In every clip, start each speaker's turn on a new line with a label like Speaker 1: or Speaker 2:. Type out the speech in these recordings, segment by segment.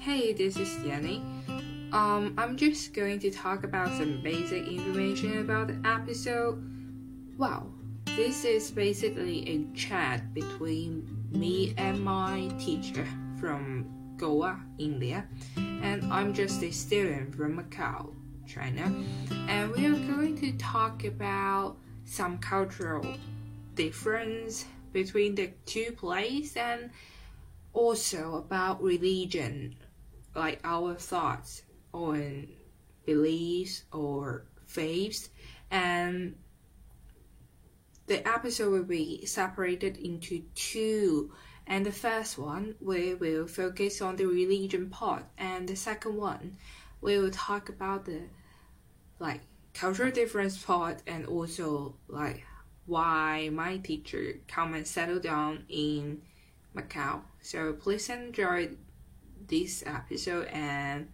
Speaker 1: Hey, this is Jenny. Um, I'm just going to talk about some basic information about the episode. Wow, this is basically a chat between me and my teacher from Goa, India, and I'm just a student from Macau, China, and we are going to talk about some cultural difference between the two places and also about religion, like our thoughts on beliefs or faiths, and the episode will be separated into two. And the first one, we will focus on the religion part, and the second one, we will talk about the like cultural difference part, and also like why my teacher come and settle down in Macau. So please enjoy this episode and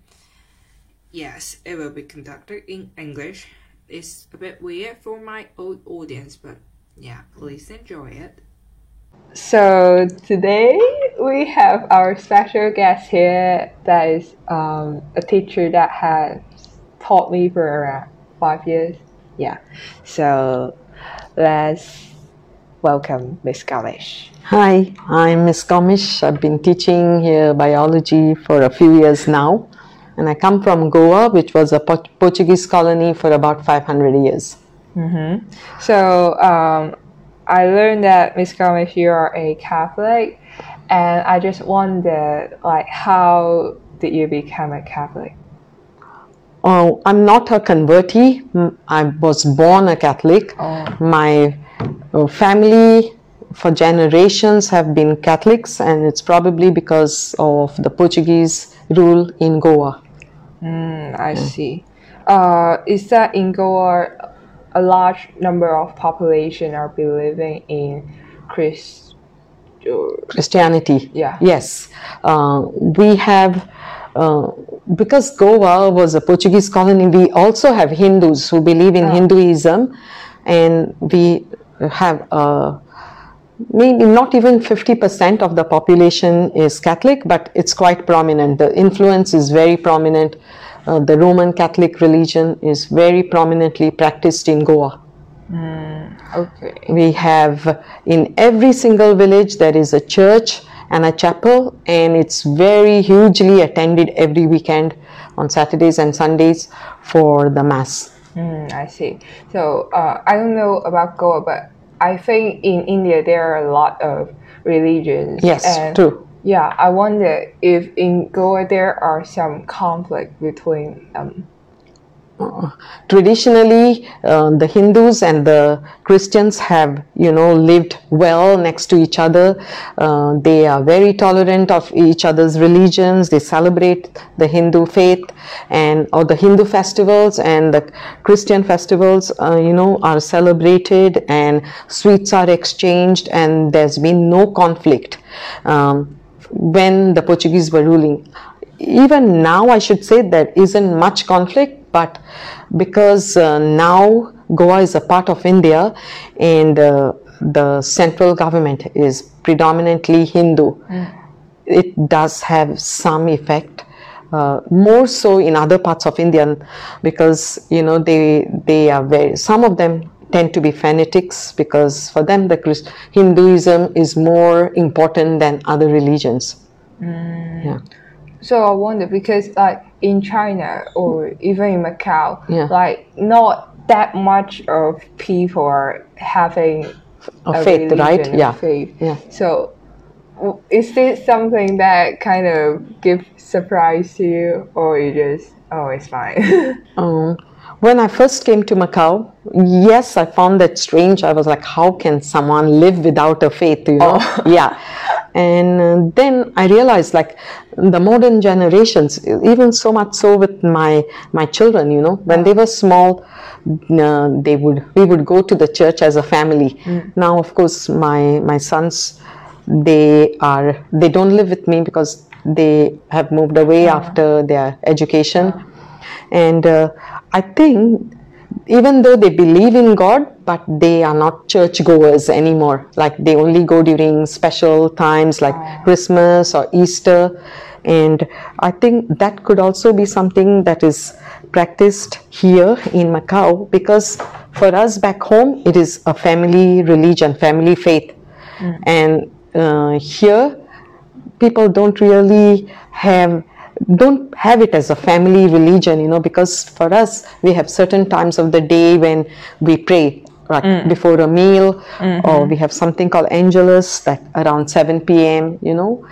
Speaker 1: yes, it will be conducted in English. It's a bit weird for my old audience, but yeah, please enjoy it.
Speaker 2: So today we have our special guest here that is um, a teacher that has taught me for around five years. Yeah. So let's welcome Miss Gomes.
Speaker 3: Hi, I'm Miss Gomes. I've been teaching here biology for a few years now, and I come from Goa, which was a Port- Portuguese colony for about 500 years.
Speaker 2: So um, I learned that Miss Gomes, you are a Catholic, and I just wondered, like, how did you become a Catholic?
Speaker 3: Oh, I'm not a convertee. I was born a Catholic. Oh. My family for generations have been Catholics, and it's probably because of the Portuguese rule in Goa.
Speaker 2: Mm, I see. Uh, is that in Goa, a large number of population are believing in Christ?
Speaker 3: Christianity.
Speaker 2: Yeah.
Speaker 3: Yes. Uh, we have, uh, because Goa was a Portuguese colony, we also have Hindus who believe in Hinduism, and we have uh, maybe not even 50% of the population is Catholic, but it's quite prominent. The influence is very prominent. Uh, the Roman Catholic religion is very prominently practiced in Goa.
Speaker 2: Okay.
Speaker 3: We have in every single village there is a church and a chapel, and it's very hugely attended every weekend on Saturdays and Sundays for the Mass.
Speaker 2: Mm, I see. So uh, I don't know about Goa, but I think in India there are a lot of religions.
Speaker 3: Yes,
Speaker 2: and
Speaker 3: true.
Speaker 2: Yeah, I wonder if in Goa there are some conflict between them.
Speaker 3: Traditionally, uh, the Hindus and the Christians have, you know, lived well next to each other. Uh, they are very tolerant of each other's religions. They celebrate the Hindu faith and or the Hindu festivals and the Christian festivals, uh, you know, are celebrated and sweets are exchanged and there's been no conflict um, when the Portuguese were ruling even now i should say there isn't much conflict but because uh, now goa is a part of india and uh, the central government is predominantly hindu it does have some effect uh, more so in other parts of india because you know they they are very some of them tend to be fanatics because for them the Christ- hinduism is more important than other religions. Yeah
Speaker 2: So I wonder because like in China or even in Macau,
Speaker 3: Yeah.
Speaker 2: like not that much of people are having
Speaker 3: a faith, right?
Speaker 2: a
Speaker 3: Yeah.
Speaker 2: faith.
Speaker 3: Yeah.
Speaker 2: So is this something that kind of give surprise to you, or you just oh it's fine?
Speaker 3: Um, when I first came to Macau, yes, I found that strange. I was like, how can someone live without a faith, you know? Yeah. And uh, then I realized like the modern generations, even so much so with my, my children, you know, when they were small, uh, they would, we would go to the church as a family. Now, of course, my, my sons, they are, they don't live with me because they have moved away after their education. And uh, i think even though they believe in God, but they are not church goers anymore. Like they only go during special times like Christmas or Easter. And I think that could also be something that is practiced here in Macau because for us back home, it is a family religion, family faith. And uh, here, people don't really have don't have it as a family religion you know because for us we have certain times of the day when we pray like before a meal or we have something called angelus that around 7 p.m you know?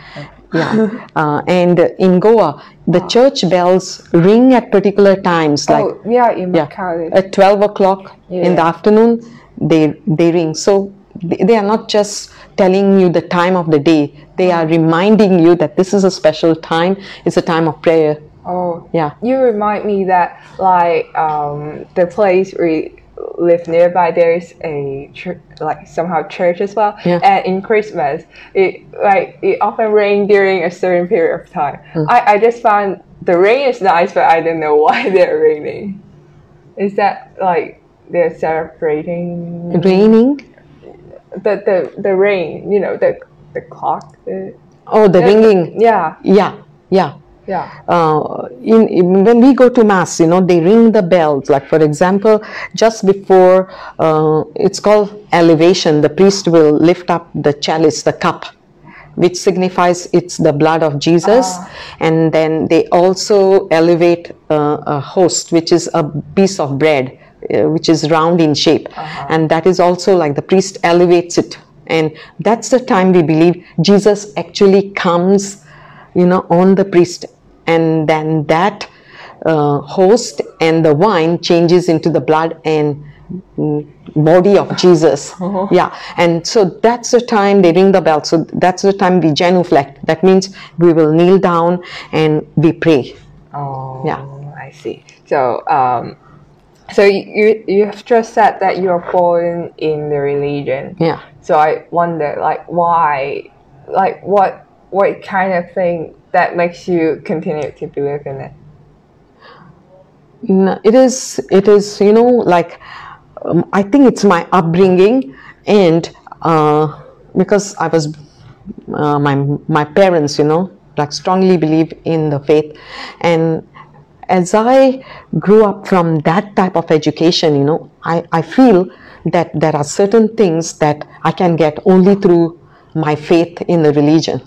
Speaker 3: Yeah. Uh, and in goa the church bells ring at particular times like
Speaker 2: oh, yeah, in
Speaker 3: yeah
Speaker 2: Macau.
Speaker 3: at 12 o'clock in the afternoon they they ring. So they they are not just telling you the time of the day. They are reminding you that this is a special time. It's a time of prayer.
Speaker 2: Oh,
Speaker 3: yeah.
Speaker 2: You remind me that like um, the place we live nearby there's a church, like somehow church as well.
Speaker 3: Yeah.
Speaker 2: and in christmas it like it often rain during a certain period of time.
Speaker 3: Hmm.
Speaker 2: I, I just found the rain is nice but i don't know why they're raining. Is that like they're celebrating?
Speaker 3: Raining
Speaker 2: the the, the rain you know the the clock the,
Speaker 3: oh the ringing.
Speaker 2: Yeah.
Speaker 3: Yeah yeah.
Speaker 2: Yeah.
Speaker 3: Uh, in, in- when we go to mass you know they ring the bells. Like for example just before uh, it's called elevation the priest will lift up the chalice the cup which signifies it's the blood of jesus. And then they also elevate uh, a host which is a piece of bread uh, which is round in shape and that is also like the priest elevates it and that's the time we believe jesus actually comes you know, on the priest, and then that uh, host and the wine changes into the blood and mm, body of Jesus. Yeah, and so that's the time they ring the bell. So that's the time we genuflect. That means we will kneel down and we pray.
Speaker 2: Oh,
Speaker 3: Yeah.
Speaker 2: I see. So, um, so you you have just said that you are born in the religion.
Speaker 3: Yeah.
Speaker 2: So I wonder, like, why, like, what what kind of thing that makes you continue to believe in it?
Speaker 3: No, it is it is you know like um, i think it's my upbringing and uh, because i was uh, my my parents you know like strongly believe in the faith and as i grew up from that type of education you know i i feel that there are certain things that i can get only through my faith in the religion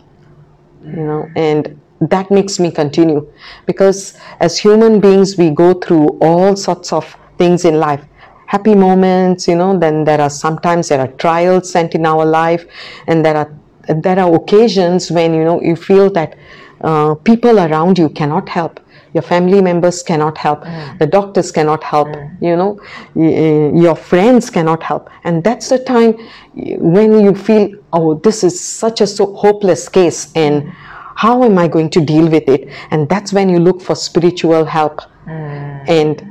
Speaker 3: you know and that makes me continue. Because as human beings we go through all sorts of things in life. Happy moments you know then there are sometimes there are trials sent in our life and there are there are occasions when you know you feel that uh, people around you cannot help your family members cannot help. Hmm. The doctors cannot help hmm. you know. Y- your friends cannot help. And that's the time when you feel oh this is such a so hopeless case and hmm. how am i going to deal with it? And that's when you look for spiritual help. And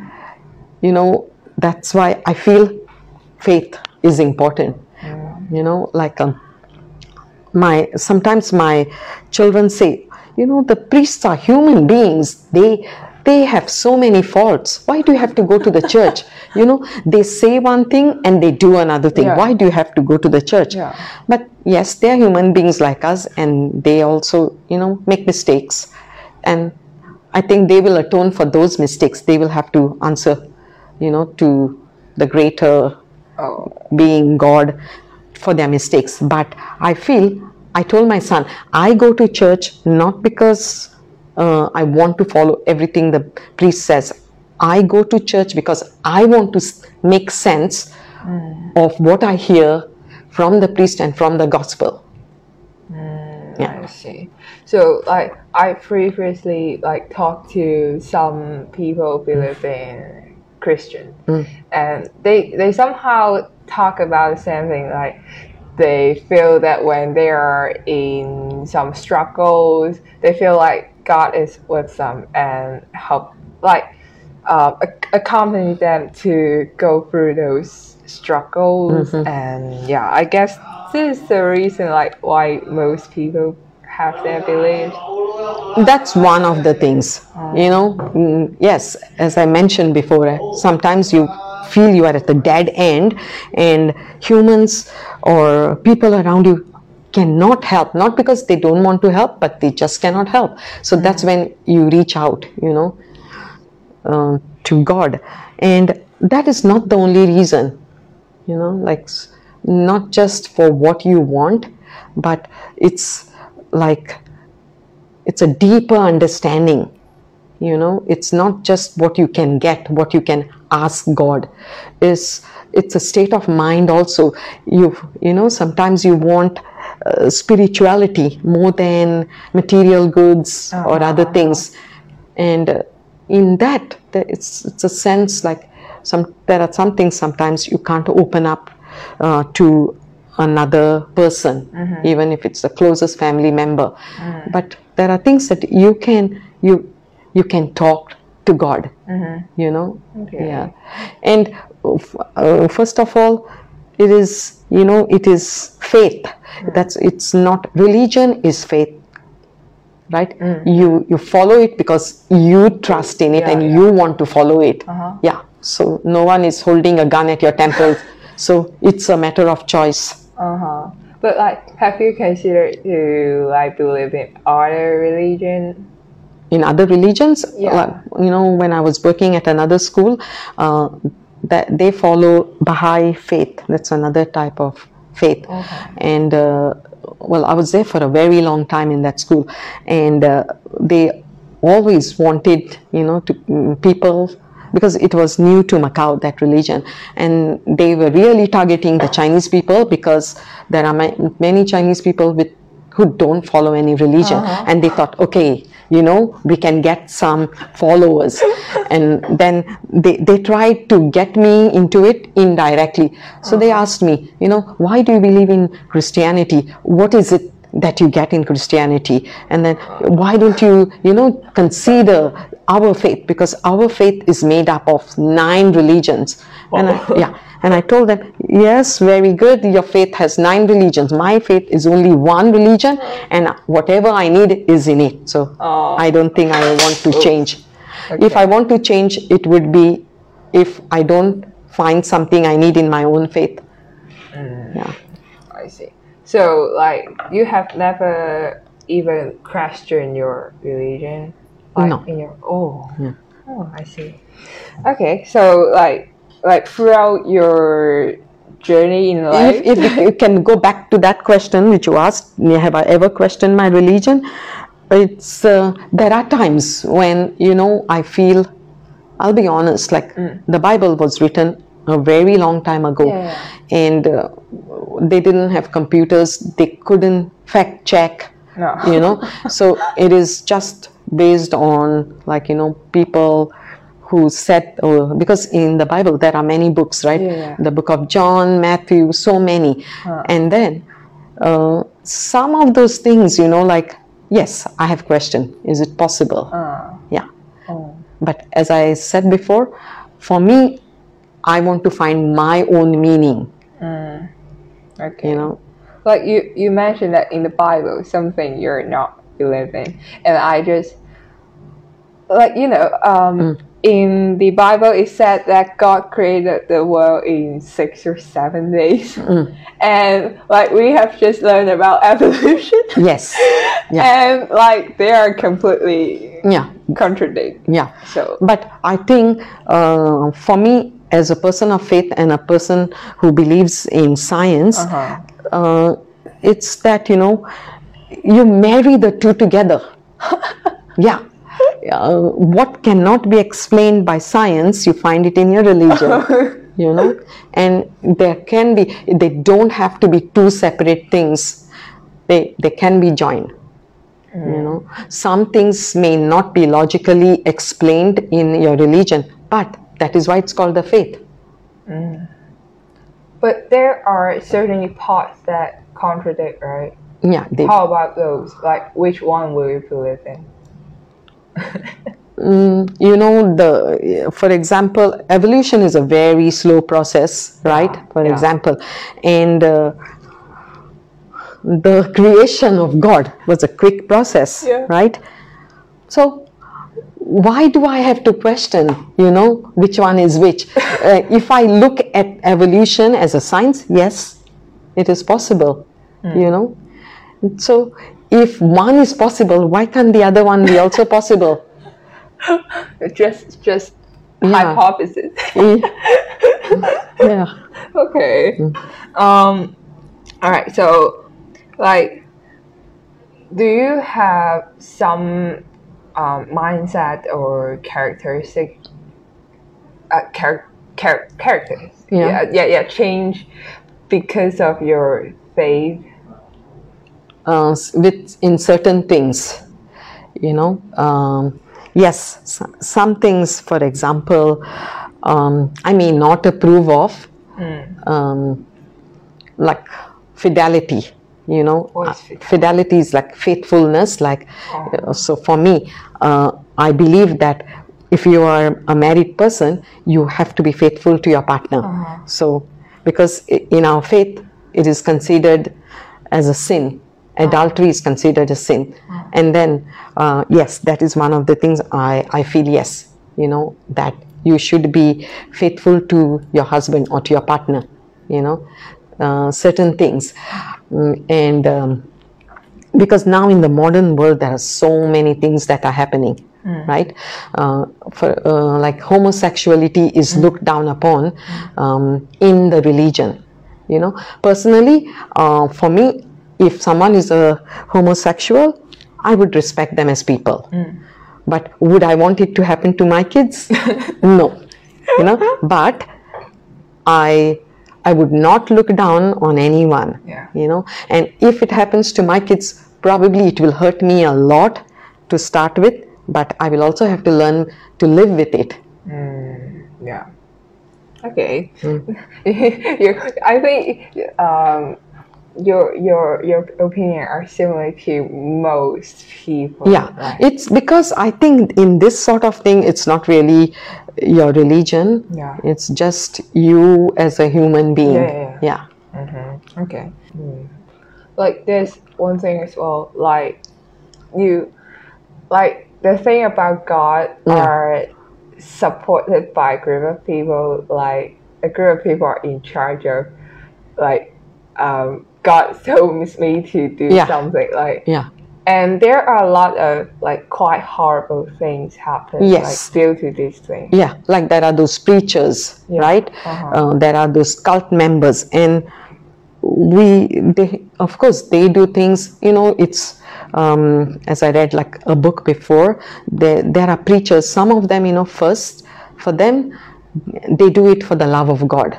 Speaker 3: you know that's why i feel faith is important. You know like um, my sometimes my children say you know the priests are human beings. They they have so many faults. Why do you have to go to the church? You know they say one thing and they do another thing.
Speaker 2: Yeah.
Speaker 3: why do you have to go to the church?
Speaker 2: Yeah.
Speaker 3: but yes they are human beings like us and they also you know make mistakes. And i think they will atone for those mistakes. They will have to answer you know to the greater
Speaker 2: Oh,
Speaker 3: being God for their mistakes. But I feel, I told my son, I go to church not because uh, I want to follow everything the priest says. I go to church because I want to make sense mm. of what I hear from the priest and from the gospel. Mm, yeah.
Speaker 2: I see. So, like, I previously like talked to some people believe in Christian, mm. and they they somehow talk about the same thing. Like, they feel that when they are in some struggles, they feel like God is with them and help, like, uh, accompany them to go through those struggles. And yeah, I guess this is the reason, like, why most people have their beliefs.
Speaker 3: that's one of the things you know Mm, yes as i mentioned before sometimes you feel you are at the dead end and humans or people around you cannot help. Not because they don't want to help but they just cannot help. So that's when you reach out you know uh, to god. And that is not the only reason you know like not just for what you want but it's like it's a deeper understanding you know it's not just what you can get what you can ask god. Is it's a state of mind also. You you know sometimes you want uh, spirituality more than material goods or other things. And uh, in that it's it's a sense like some there are some things sometimes you can't open up uh, to another person even if it's the closest family member. But there are things that you can you you can talk to god you know?
Speaker 2: Okay.
Speaker 3: yeah. And uh, uh, first of all it is you know it is faith. That's it's not religion is faith right? You you follow it because you trust in it
Speaker 2: Yeah,
Speaker 3: and
Speaker 2: yeah.
Speaker 3: you want to follow it.
Speaker 2: Uh-huh.
Speaker 3: yeah. So no one is holding a gun at your temple. So it's a matter of choice.
Speaker 2: Uh-huh. But like have you considered to like believe in other religion?
Speaker 3: In other religions
Speaker 2: Yeah.
Speaker 3: you know when i was working at another school uh, that they follow baha'i faith. That's another type of faith. And uh, well i was there for a very long time in that school. And uh, they always wanted you know to mm, people because it was new to Macau, that religion, and they were really targeting the Chinese people because there are ma- many Chinese people with who don't follow any religion. Uh-huh. And they thought okay you know we can get some followers. And then they, they tried to get me into it indirectly. So they uh-huh. asked me you know why do you believe in christianity? What is it that you get in christianity? And then why don't you you know consider our faith? Because our faith is made up of nine religions. And I, oh. yeah and I told them, yes, very good. Your faith has nine religions. My faith is only one religion, and whatever I need is in it. So
Speaker 2: Oh.
Speaker 3: I don't think I want to change. If I want to change, it would be if I don't find something I need in my own faith. Mm. Yeah.
Speaker 2: I see. So like you have never even questioned your religion? Like,
Speaker 3: No.
Speaker 2: In your oh. Oh, I see. Okay, so like like throughout your journey in life.
Speaker 3: If, if you can go back to that question which you asked, have I ever questioned my religion? It's uh, there are times when you know I feel. I'll be honest. Like the Bible was written a very long time ago,
Speaker 2: Yeah.
Speaker 3: and uh, they didn't have computers. They couldn't fact check.
Speaker 2: No.
Speaker 3: You know, so it is just based on like you know people who said uh, because in the bible there are many books right?
Speaker 2: Yeah.
Speaker 3: the book of john matthew so many. And then uh, some of those things you know like yes i have question. is it possible?
Speaker 2: Uh,
Speaker 3: yeah.
Speaker 2: Oh.
Speaker 3: but as i said before for me i want to find my own meaning.
Speaker 2: Okay.
Speaker 3: you know?
Speaker 2: Like you you mentioned that in the bible something you're not believing. And i just like you know um in the bible it said that god created the world in six or seven days. And like we have just learned about evolution.
Speaker 3: Yes. Yeah.
Speaker 2: And like they are completely
Speaker 3: yeah.
Speaker 2: contradict.
Speaker 3: Yeah.
Speaker 2: So
Speaker 3: But I think uh, for me, as a person of faith and a person who believes in science,
Speaker 2: Uh-huh.
Speaker 3: uh, it's that you know, you marry the two together. yeah. Uh, what cannot be explained by science, you find it in your religion. you know, and there can be. They don't have to be two separate things. They they can be joined you know some things may not be logically explained in your religion but that is why it's called the faith
Speaker 2: but there are certainly parts that contradict right
Speaker 3: yeah they,
Speaker 2: how about those like which one will you believe in
Speaker 3: Mm, you know the for example evolution is a very slow process right for
Speaker 2: yeah.
Speaker 3: example and uh, the creation of god was a quick process
Speaker 2: Yeah.
Speaker 3: right so why do I have to question, you know, which one is which? uh, if I look at evolution as a science, yes, it is possible, you know. So if one is possible, why can't the other one be also possible?
Speaker 2: just just
Speaker 3: Yeah.
Speaker 2: hypothesis.
Speaker 3: yeah.
Speaker 2: okay. Um. All right. So, like, do you have some um, mindset or characteristic? Uh, char- char- characters.
Speaker 3: Yeah.
Speaker 2: yeah. Yeah. Yeah. Change because of your faith.
Speaker 3: Uh, with in certain things you know um, yes some things for example um, i may not approve of um, like fidelity you know Uh,
Speaker 2: fidelity?
Speaker 3: fidelity is like faithfulness like uh, so for me uh, i believe that if you are a married person you have to be faithful to your partner. So because in our faith it is considered as a sin adultery is considered a sin. And then uh, yes that is one of the things i i feel yes you know that you should be faithful to your husband or to your partner you know uh, certain things. Mm, and um, because now in the modern world there are so many things that are happening right? Uh, for uh, like homosexuality is looked down upon um, in the religion you know. Personally uh, for me if someone is a homosexual i would respect them as people. Hmm. But would i want it to happen to my kids? No. You know? But i i would not look down on anyone
Speaker 2: Yeah.
Speaker 3: you know? And if it happens to my kids probably it will hurt me a lot to start with but i will also have to learn to live with it. Hmm.
Speaker 2: Yeah. Okay. Hmm. you, I think um, your your your opinion are similar to most people.
Speaker 3: yeah
Speaker 2: right?
Speaker 3: it's because i think in this sort of thing it's not really your religion
Speaker 2: Yeah.
Speaker 3: it's just you as a human being
Speaker 2: Yeah, yeah,
Speaker 3: yeah
Speaker 2: Okay. Hmm. Like there's one thing as well. Like you, like the thing about God
Speaker 3: Yeah.
Speaker 2: are supported by a group of people. Like a group of people are in charge of, like, um, God told me to do
Speaker 3: Yeah.
Speaker 2: something. Like
Speaker 3: yeah
Speaker 2: and there are a lot of like quite horrible things happen
Speaker 3: Yes.
Speaker 2: like due to these things.
Speaker 3: yeah like there are those preachers
Speaker 2: Yeah.
Speaker 3: right
Speaker 2: Uh-huh.
Speaker 3: uh, there are those cult members and we they of course they do things you know it's um, as i read like a book before there, there are preachers some of them you know first for them they do it for the love of god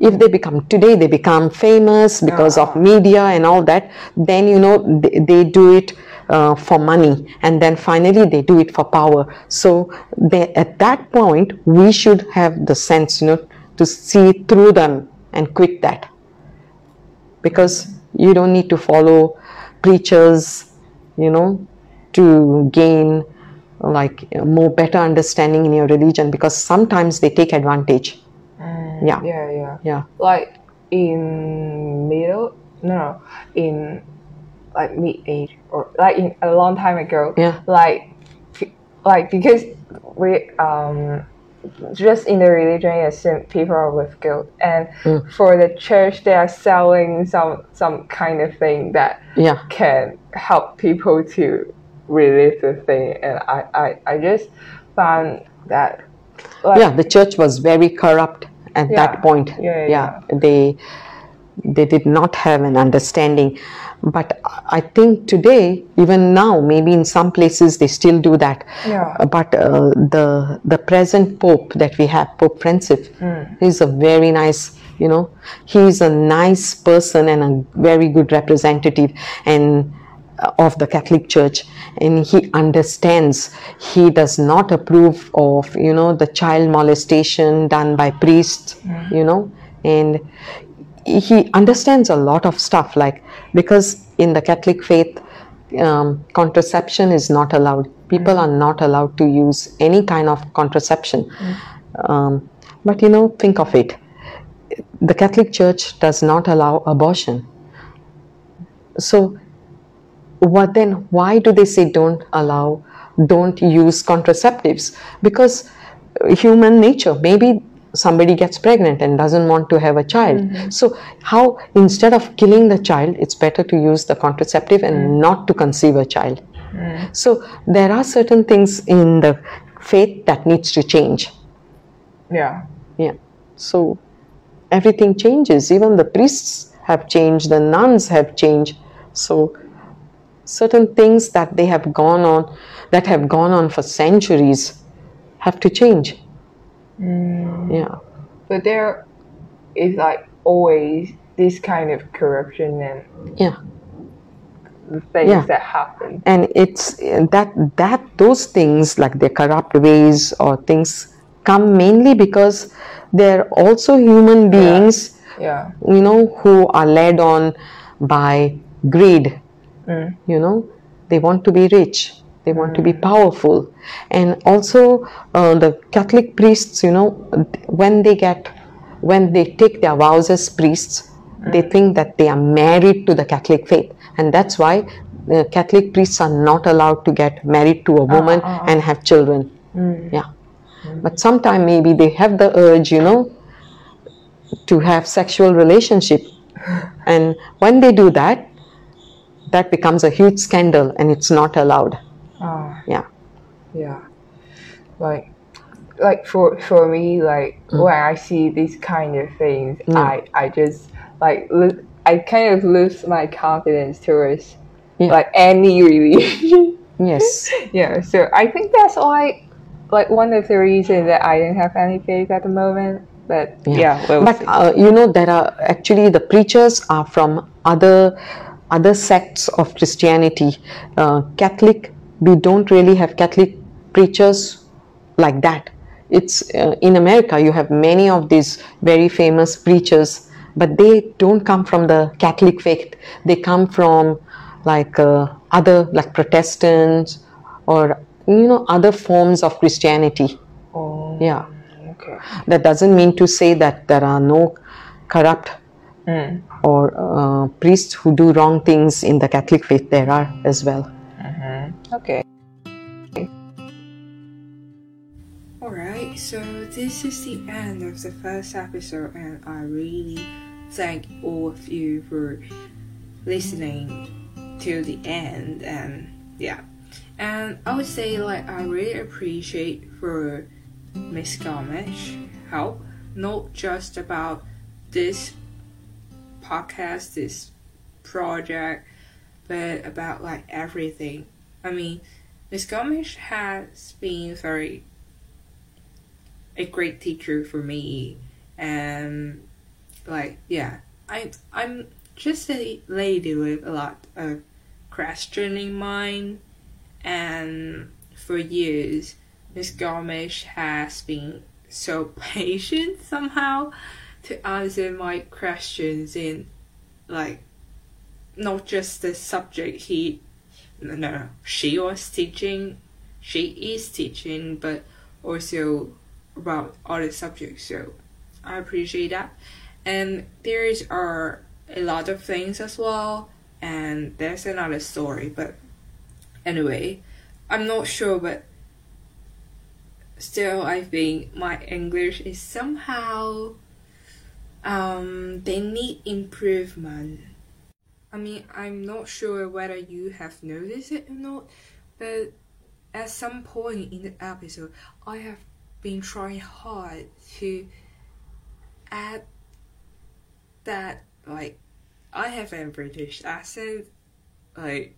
Speaker 3: if they become today they become famous because of media and all that then you know they, they do it uh, for money and then finally they do it for power. So they, at that point we should have the sense you know to see through them and quit that. Because you don't need to follow preachers you know to gain like more better understanding in your religion because sometimes they take advantage yeah
Speaker 2: Yeah, yeah.
Speaker 3: yeah
Speaker 2: Like in middle, no, no, in like mid age or like in a long time ago.
Speaker 3: Yeah.
Speaker 2: Like, like because we um just in the religion, yes, people are with guilt, and
Speaker 3: Mm.
Speaker 2: for the church, they are selling some some kind of thing that
Speaker 3: yeah
Speaker 2: can help people to relive the thing, and I I, I just found that. Like,
Speaker 3: yeah the church was very corrupt at
Speaker 2: Yeah.
Speaker 3: that point
Speaker 2: Yeah, yeah,
Speaker 3: they they did not have an understanding but i think today even now maybe in some places they still do that
Speaker 2: Yeah.
Speaker 3: But uh, the the present pope that we have pope francis
Speaker 2: Hmm.
Speaker 3: he's a very nice you know he's a nice person and a very good representative and of the catholic church and he understands. He does not approve of you know the child molestation done by priests you know and he understands a lot of stuff like because in the catholic faith um, contraception is not allowed. People are not allowed to use any kind of contraception. Um, but you know think of it. The catholic church does not allow abortion. So what then? Why do they say don't allow don't use contraceptives? Because uh, human nature maybe somebody gets pregnant and doesn't want to have a child. Mm-hmm. So how instead of killing the child it's better to use the contraceptive and mm. not to conceive a child. Mm. So there are certain things in the faith that needs to change.
Speaker 4: Yeah.
Speaker 3: yeah. So everything changes. Even the priests have changed the nuns have changed. So certain things that they have gone on that have gone on for centuries have to change mm. yeah
Speaker 4: But there is like always this kind of corruption and
Speaker 3: yeah
Speaker 4: things
Speaker 3: Yeah.
Speaker 4: that happen.
Speaker 3: and it's that that those things like the corrupt ways or things come mainly because they're also human beings
Speaker 4: Yeah.
Speaker 3: you know who are led on by greed you know they want to be rich they want to be mm. powerful. And also uh, the catholic priests you know when they get when they take their vows as priests they mm. think that they are married to the catholic faith. And that's why the catholic priests are not allowed to get married to a ah, woman ah, ah. and have children. Mm. Yeah. But sometime maybe they have the urge you know to have sexual relationship. And when they do that that becomes a huge scandal and it's not allowed
Speaker 4: Ah.
Speaker 3: yeah
Speaker 4: Yeah. Like like for for me, like when I see these kind of things, I I just like lo- I kind of lose my confidence towards
Speaker 3: Yeah.
Speaker 4: like any religion.
Speaker 3: yes
Speaker 4: yeah. So I think that's why like one of the reasons that I don't have any faith at the moment. But yeah, we'll
Speaker 3: but uh, you know there are actually the preachers are from other other sects of christianity uh, catholic we don't really have catholic preachers like that. It's uh, in america you have many of these very famous preachers but they don't come from the catholic faith. They come from like uh, other like protestants or you know other forms of christianity.
Speaker 4: Oh,
Speaker 3: yeah.
Speaker 4: okay.
Speaker 3: that doesn't mean to say that there are no corrupt
Speaker 4: Mm.
Speaker 3: or uh, priests who do wrong things in the Catholic faith. There are as well.
Speaker 4: Okay.
Speaker 2: Alright, so this is the end of the first episode, and I really thank all of you for listening till the end. And yeah, and I would say like I really appreciate for Miss Gomes help, not just about this podcast, this project, but about like everything. I mean, Miss Gomes has been very a great teacher for me. And like yeah I I'm just a lady with a lot of questioning mind. And for years Miss Gomes has been so patient somehow to answer my questions in like not just the subject he no, no she was teaching she is teaching but also about other subjects so i appreciate that. And there's are a lot of things as well and there's another story but anyway i'm not sure but still i think my english is somehow um they need improvement i mean i'm not sure whether you have noticed it or not but at some point in the episode i have been trying hard to add that like I have a British accent like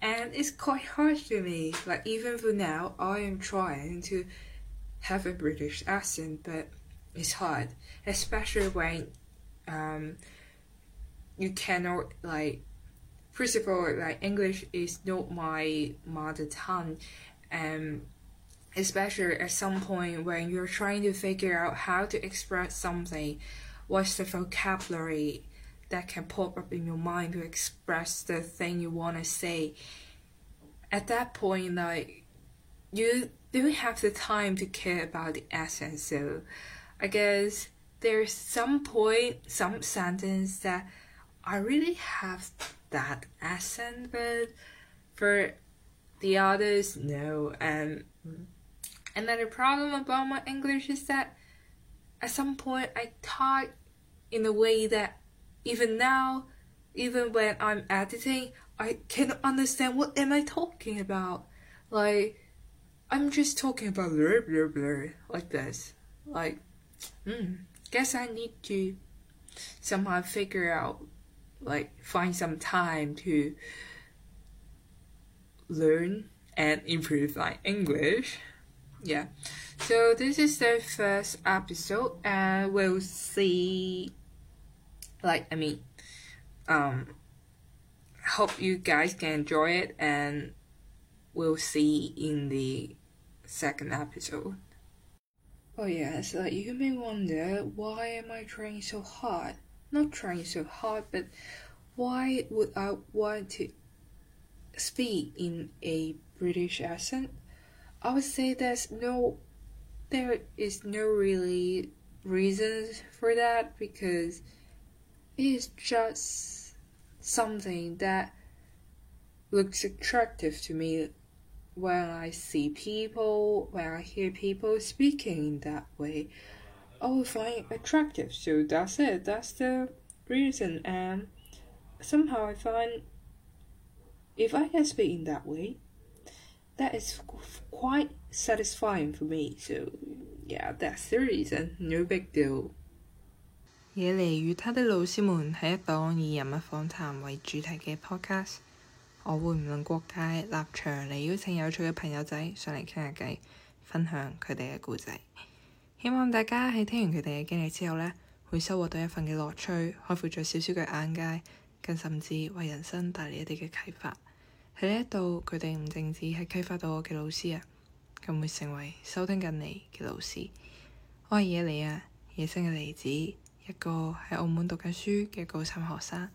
Speaker 2: and it's quite hard for me. Like even for now I am trying to have a British accent but it's hard. Especially when um you cannot like first of all like English is not my mother tongue and especially at some point when you're trying to figure out how to express something, what's the vocabulary that can pop up in your mind to express the thing you want to say. At that point, like you don't have the time to care about the essence. So, I guess there's some point, some sentence that I really have that accent, but for the others no. And another problem about my English is that at some point I talk in a way that even now, even when I'm editing, I cannot understand what am I talking about. Like I'm just talking about blur blur blur like this. Like, hmm, guess I need to somehow figure out, like, find some time to learn and improve my English. Yeah. So this is the first episode and we'll see like I mean um hope you guys can enjoy it and we'll see in the second episode. Oh yes, like you may wonder why am I trying so hard? Not trying so hard, but why would I want to speak in a British accent? I would say there's no there is no really reasons for that because it is just something that looks attractive to me when I see people, when I hear people speaking in that way, I will find it attractive. So that's it. That's the reason. And somehow I find if I can speak in that way, that is quite satisfying for me. So yeah, that's the reason. No big deal.
Speaker 5: 野梨与他的老师们系一档以人物访谈为主题嘅 podcast。 我會唔論國界立場嚟邀請有趣嘅朋友仔上嚟傾下偈，分享佢哋嘅故仔。希望大家喺聽完佢哋嘅經歷之後呢，會收穫到一份嘅樂趣，開闊咗少少嘅眼界，更甚至為人生帶嚟一啲嘅啟發。喺呢一度，佢哋唔淨止係啟發到我嘅老師啊，更會成為收聽緊你嘅老師。我係野梨啊，野生嘅梨子，一個喺澳門讀緊書嘅高三學生。